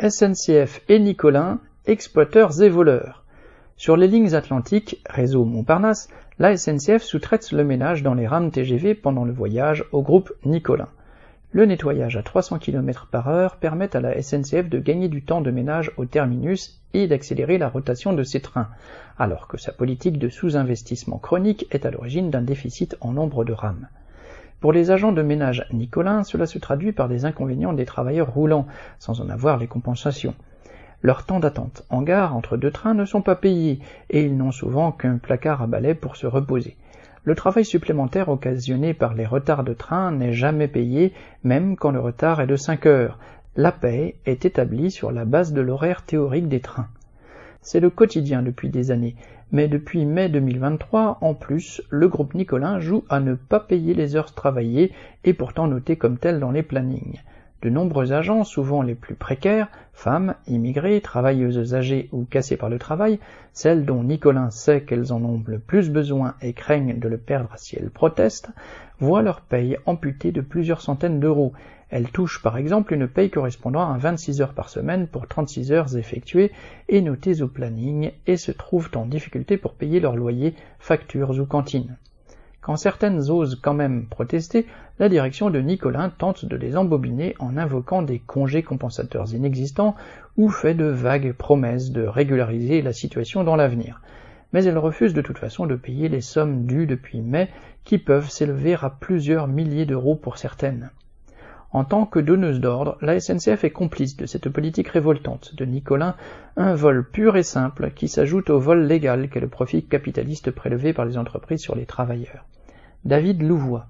SNCF et Nicolin, exploiteurs et voleurs. Sur les lignes atlantiques, réseau Montparnasse, la SNCF sous-traite le ménage dans les rames TGV pendant le voyage au groupe Nicolin. Le nettoyage à 300 km par heure permet à la SNCF de gagner du temps de ménage au terminus et d'accélérer la rotation de ses trains, alors que sa politique de sous-investissement chronique est à l'origine d'un déficit en nombre de rames. Pour les agents de ménage Nicolin, cela se traduit par des inconvénients des travailleurs roulants, sans en avoir les compensations. Leurs temps d'attente en gare entre deux trains ne sont pas payés, et ils n'ont souvent qu'un placard à balai pour se reposer. Le travail supplémentaire occasionné par les retards de train n'est jamais payé, même quand le retard est de 5 heures. La paie est établie sur la base de l'horaire théorique des trains. C'est le quotidien depuis des années, mais depuis mai 2023, en plus, le groupe Nicolin joue à ne pas payer les heures travaillées et pourtant notées comme telles dans les plannings. De nombreux agents, souvent les plus précaires, femmes, immigrées, travailleuses âgées ou cassées par le travail, celles dont Nicolin sait qu'elles en ont le plus besoin et craignent de le perdre si elles protestent, voient leur paye amputée de plusieurs centaines d'euros. Elles touchent par exemple une paye correspondant à 26 heures par semaine pour 36 heures effectuées et notées au planning et se trouvent en difficulté pour payer leur loyer, factures ou cantines. Quand certaines osent quand même protester, la direction de Nicolin tente de les embobiner en invoquant des congés compensateurs inexistants ou fait de vagues promesses de régulariser la situation dans l'avenir. Mais elle refuse de toute façon de payer les sommes dues depuis mai qui peuvent s'élever à plusieurs milliers d'euros pour certaines. En tant que donneuse d'ordre, la SNCF est complice de cette politique révoltante de Nicolin, un vol pur et simple qui s'ajoute au vol légal qu'est le profit capitaliste prélevé par les entreprises sur les travailleurs. David Louvois